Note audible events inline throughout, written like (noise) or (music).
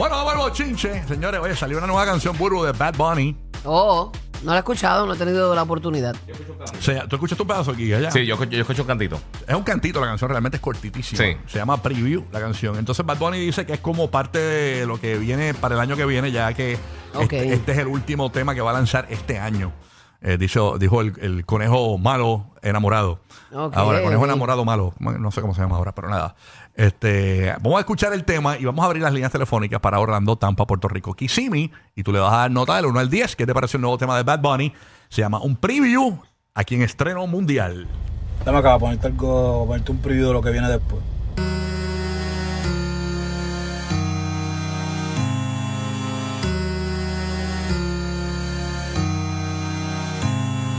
Bueno, vamos al bochinche. Señores, oye, salió una nueva canción, Burbu, de Bad Bunny. Oh, no la he escuchado, no he tenido la oportunidad. O sea, ¿Tú escuchas tu pedazo aquí? Allá? Sí, yo, yo escucho un cantito. Es un cantito, la canción realmente es cortitísima. Sí. Se llama Preview, la canción. Entonces Bad Bunny dice que es como parte de lo que viene para el año que viene, ya que Ok. este, este es el último tema que va a lanzar este año. Eh, dijo, dijo el, el conejo malo enamorado. Ahora, conejo enamorado malo. No sé cómo se llama ahora, pero nada. Este, vamos a escuchar el tema y vamos a abrir las líneas telefónicas para Orlando, Tampa, Puerto Rico, Kissimmee. Y tú le vas a dar nota del 1 al 10. ¿Qué te pareció el nuevo tema de Bad Bunny? Se llama Un Preview, aquí en estreno mundial. Dame acá, ponerte algo, ponerte un preview de lo que viene después.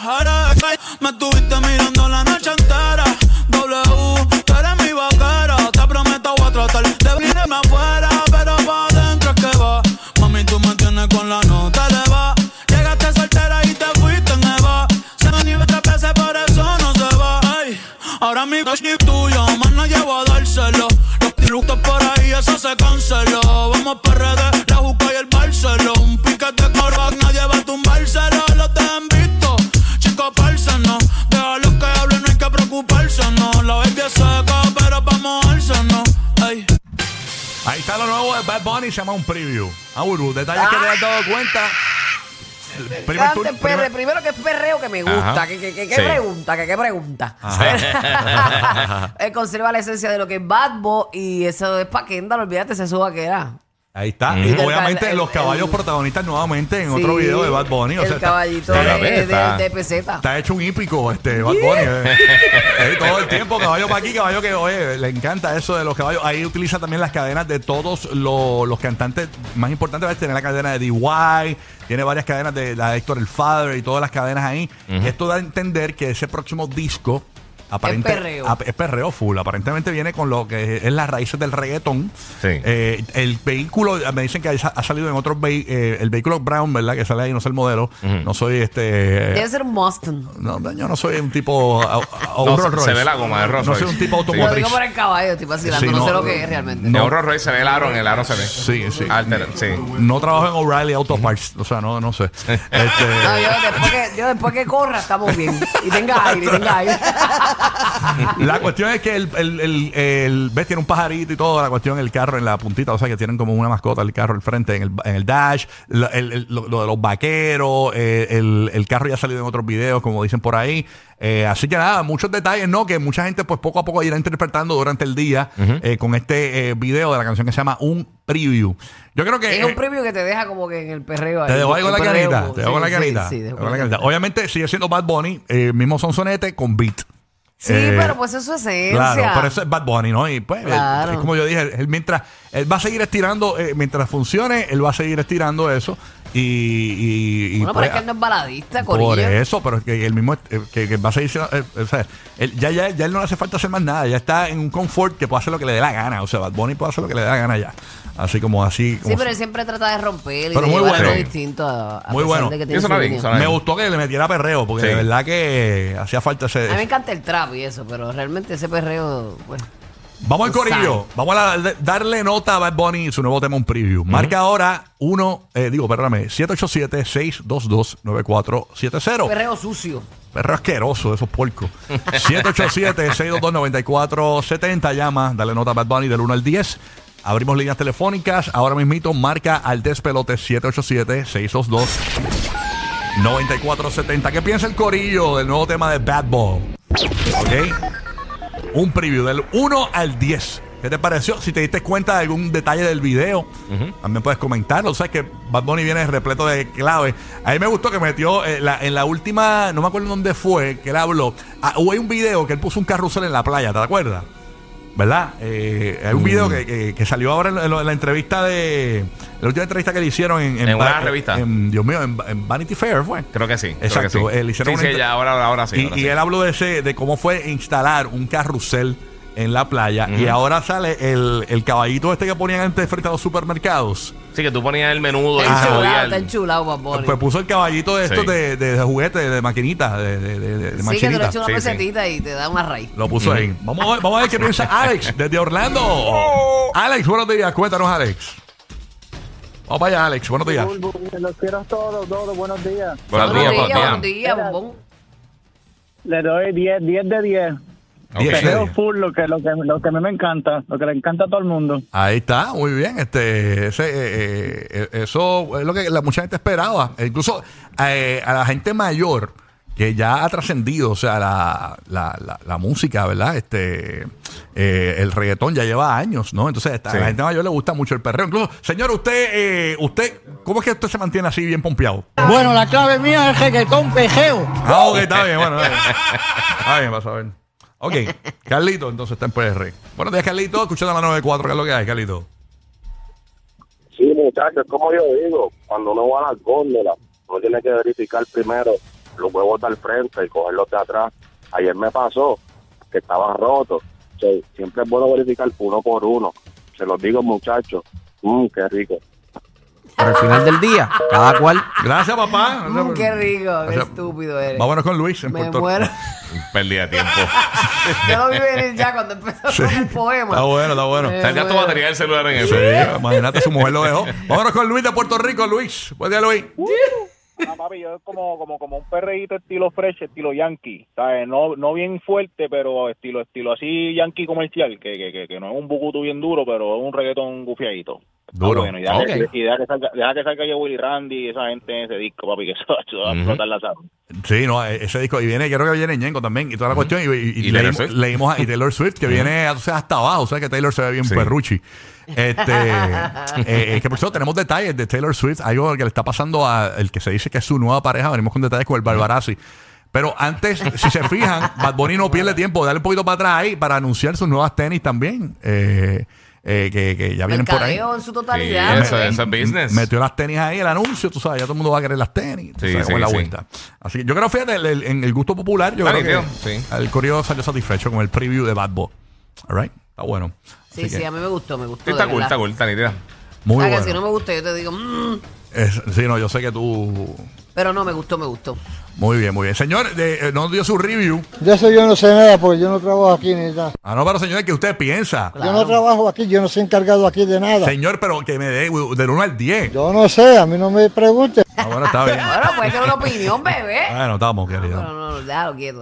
Ahora me estuviste mirando la noche entera. W, tú eres mi vaquera. Te prometo voy a tratar de venirme afuera, pero pa' adentro es que va. Mami, tú me tienes con la nota de va. Llegaste soltera y te fuiste en Eva. Se me nivel tres veces, por eso no se va. Ay, ahora mi crush es tuyo, más no llevo a dárselo. Los piructos por ahí, eso se canceló. Vamos PRD, está lo nuevo de Bad Bunny, se llama un preview. Ah, Burbu, detalles que te has dado cuenta. El primer Cante tour- perre- primer- primero que es perreo que me gusta. Ajá. Que, que, que- que Sí. pregunta, que qué pregunta. (laughs) Él conserva la esencia de lo que es Bad Boy y eso es pa' Kendall, olvídate, se suba que era. Ahí está. Mm. Y obviamente el- los caballos el- protagonistas nuevamente en otro video de Bad Bunny. O el sea, caballito de, de- está- de peseta. Está hecho un hípico este Bad Bunny. eh. Eh, todo el tiempo, caballo para aquí, caballo que, oye, le encanta eso de los caballos. Ahí utiliza también las cadenas de todos los, los cantantes más importantes. Tiene la cadena de DY, tiene varias cadenas de la de Héctor el Father y todas las cadenas ahí. Esto da a entender que ese próximo disco. Aparente, perreo. ap- es perreo full. Aparentemente viene con lo que es las raíces del reggaetón. Sí. Eh, el vehículo, me dicen que ha ha salido en otros eh, el vehículo Brown, ¿verdad? Que sale ahí, no sé el modelo. No soy este. Debe ser un Mustang. No, yo no soy un tipo. a- a- No, Rolls se ve la goma de Rolls No soy un tipo Sí. Lo automotriz. digo por el caballo, estoy vacilando, Sí, no, no, sé lo que es realmente. No. Rolls Royce se ve el aro, en el aro se ve. Sí, sí. Alter, sí. No trabajo en O'Reilly Auto Parts. O sea, no, no sé. No, Este, yo después, que, después que corra estamos bien. Y tenga aire, y tenga aire. (laughs) la cuestión es que el, el, el, ves, tiene un pajarito y todo. La cuestión, el carro en la puntita, o sea, que tienen como una mascota el carro al frente, en el, en el dash. Lo de los vaqueros. eh, el, el carro ya ha salido en otros videos, como dicen por ahí. Eh, así que nada, muchos detalles, ¿no? Que mucha gente, pues poco a poco irá interpretando durante el día eh, con este eh, video de la canción que se llama Un Preview. Yo creo que. Es un eh, preview que te deja como que en el perreo. Te ahí, dejo ahí con el la canita. Te dejo con la Sí, la canita. Obviamente sigue siendo Bad Bunny, eh, mismo sonsonete con beat. Sí, Eh, pero pues eso es esencia. Claro, pero eso es Bad Bunny, ¿no? Y pues, él- Claro. es como yo dije, él mientras, él va a seguir estirando, eh, mientras funcione, él va a seguir estirando eso. Y, y, y, Bueno, pues, pero es que él no es baladista, por corillo. eso, pero es que él mismo, eh, que, que va a seguir siendo, eh, o sea, él- ya, ya, ya él no le hace falta hacer más nada, ya está en un confort que puede hacer lo que le dé la gana. O sea, Bad Bunny puede hacer lo que le dé la gana ya. Así como así. Sí, pero él siempre trata de romper y Pero de muy llevar bueno. algo distinto a, a Muy bueno. de que tiene eso no bien, me gustó que le metiera perreo, porque Sí. de verdad que hacía falta ese. A mí me encanta el trap y eso, pero realmente ese perreo, pues, Vamos al corillo. Vamos a la- darle nota a Bad Bunny y su nuevo tema, un preview. Marca ahora uno, eh, digo, perdóname, 787-622-9470. Perreo sucio. Perro asqueroso, esos puercos. (laughs) 787-622-9470. Llama, dale nota a Bad Bunny del 1 al 10. Abrimos líneas telefónicas. Ahora mismito, marca al despelote 787-622-9470. ¿Qué piensa el corillo del nuevo tema de Bad Boy? ¿Ok? Un preview del 1 al 10. ¿Qué te pareció? Si te diste cuenta de algún detalle del video, también puedes comentarlo. O sea, que Bad Bunny viene repleto de claves. A mí me gustó que metió eh, la- en la última, no me acuerdo dónde fue, que él habló. Ah, hubo un video que él puso un carrusel en la playa, ¿te acuerdas? ¿Verdad? Eh, hay un video que, que- que salió ahora en, la- en la entrevista de. La última entrevista que le hicieron en. En una revista. en- Dios mío, en, en Vanity Fair fue. Creo que sí. creo Exacto, que sí. eh, le hicieron sí, una sí, ya, ahora, ahora sí. Y, ahora y sí. él habló de ese, de cómo fue instalar un carrusel en la playa. Y ahora sale el, el caballito este que ponían antes frente a los supermercados. Sí, que tú ponías el menudo y Está se enchulado, está Bad Bunny. Pues puso el caballito de estos Sí. de, de, de juguete, de maquinita, de, de, de, de Sí, que te machinita. lo echa una Sí, sí. pesetita y te da una raíz. Lo puso ahí. Vamos a, ver, vamos a ver qué piensa (laughs) Alex desde Orlando. Alex, buenos días. Cuéntanos, Alex. Vamos para allá, Alex. Buenos días. Los quiero todos, todos, buenos días. Buenos días, buenos buenos días. días, bombón. Le doy 10, 10 de 10. Ok. Diez. Perreo full, lo que, lo, que, lo que a mí me encanta, lo que le encanta a todo el mundo. Ahí está, muy bien. Este, ese, eh, eh, eso es lo que la mucha gente esperaba. E incluso eh, a la gente mayor que ya ha trascendido, o sea, la, la, la, la música, ¿verdad? Este, eh, el reggaetón ya lleva años, ¿no? Entonces a Sí. la gente mayor le gusta mucho el perreo. Incluso, señor, usted, eh, usted, ¿cómo es que usted se mantiene así bien pompeado? Bueno, la clave mía es reggaetón pejeo. Ah, ok, está bien, bueno. Está bien, Está bien, vas a ver. Ok, Carlito, entonces está en PR. Buenos días, Carlito. Escuchando la 94, ¿qué es lo que hay, Carlito? Sí, muchachos, como yo digo, cuando uno va a las góndolas, uno tiene que verificar primero los huevos del frente y cogerlos de atrás. Ayer me pasó que estaban rotos. O sea, siempre es bueno verificar uno por uno. Se los digo, muchachos. Mmm, qué rico. Pero al final del día, cada cual. Gracias, papá. Mm, qué rico, qué Gracias. estúpido eres. Vámonos con Luis en Me Puerto muero. Pérdida de tiempo. (laughs) Yo lo vi venir ya cuando empezó Sí. con el poema. Está bueno, está bueno. Eh, Salga tu bueno. batería del celular en Sí, eso. imagínate, su mujer lo dejó. Vámonos con Luis de Puerto Rico, Luis. Buen día, Luis. Ah, papi, yo es como, como, como un perreíto estilo fresh, estilo yankee, ¿sabes? No, no bien fuerte, pero estilo estilo así yankee comercial, que, que, que, que no es un bucutu bien duro, pero es un reggaetón gufiadito. Duro. bueno, y deja, que, y deja que salga, deja que salga yo Willy Randy y esa gente en ese disco, papi, que eso, eso va a explotar la sala. Sí, no, e- ese disco. Y viene, creo que viene Ñengo también. Y toda la cuestión. Y, y- y Y Taylor leímos, leímos a- y Taylor Swift, que viene o sea, hasta abajo. O sea, que Taylor se ve bien Sí. perruchi. Este, (laughs) eh, que por cierto, tenemos detalles de Taylor Swift. Algo que le está pasando a el que se dice que es su nueva pareja. Venimos con detalles con el Barbarazzi. Pero antes, si se fijan, Bad Bunny no pierde tiempo. Dale un poquito para atrás ahí para anunciar sus nuevas tenis también. Eh, eh, que, que ya vienen por ahí. Mercadeo en su Sí, totalidad. eso, eso es business. Metió las tenis ahí, el anuncio, tú sabes, ya todo el mundo va a querer las tenis. tú Sí, sabes sí, la sí. vuelta. Así que yo creo, fíjate, el- el- en el gusto popular, yo Está creo que sí. el correo salió satisfecho con el preview de Bad Boy. All right, está bueno. Sí, Así sí, que, a mí me gustó, me gustó. Sí, está cool, verdad. está cool, está nítida. Muy O sea, que si no me gusta, yo te digo, mm, Es- sí, no, yo sé que tú. pero no, me gustó, me gustó. Muy bien, muy bien. Señor, de, eh, no dio su review. De eso yo no sé nada porque yo no trabajo aquí ni nada. Ah, no, pero señor, ¿qué usted piensa? Yo no trabajo aquí, yo no soy encargado aquí de nada. Señor, pero que me dé del 1 al 10. Yo no sé, a mí no me pregunte. Ah, bueno, está bien. (laughs) Bueno, puede tener una opinión, bebé. Bueno, estamos, querido. Pero no, no, déjalo quieto.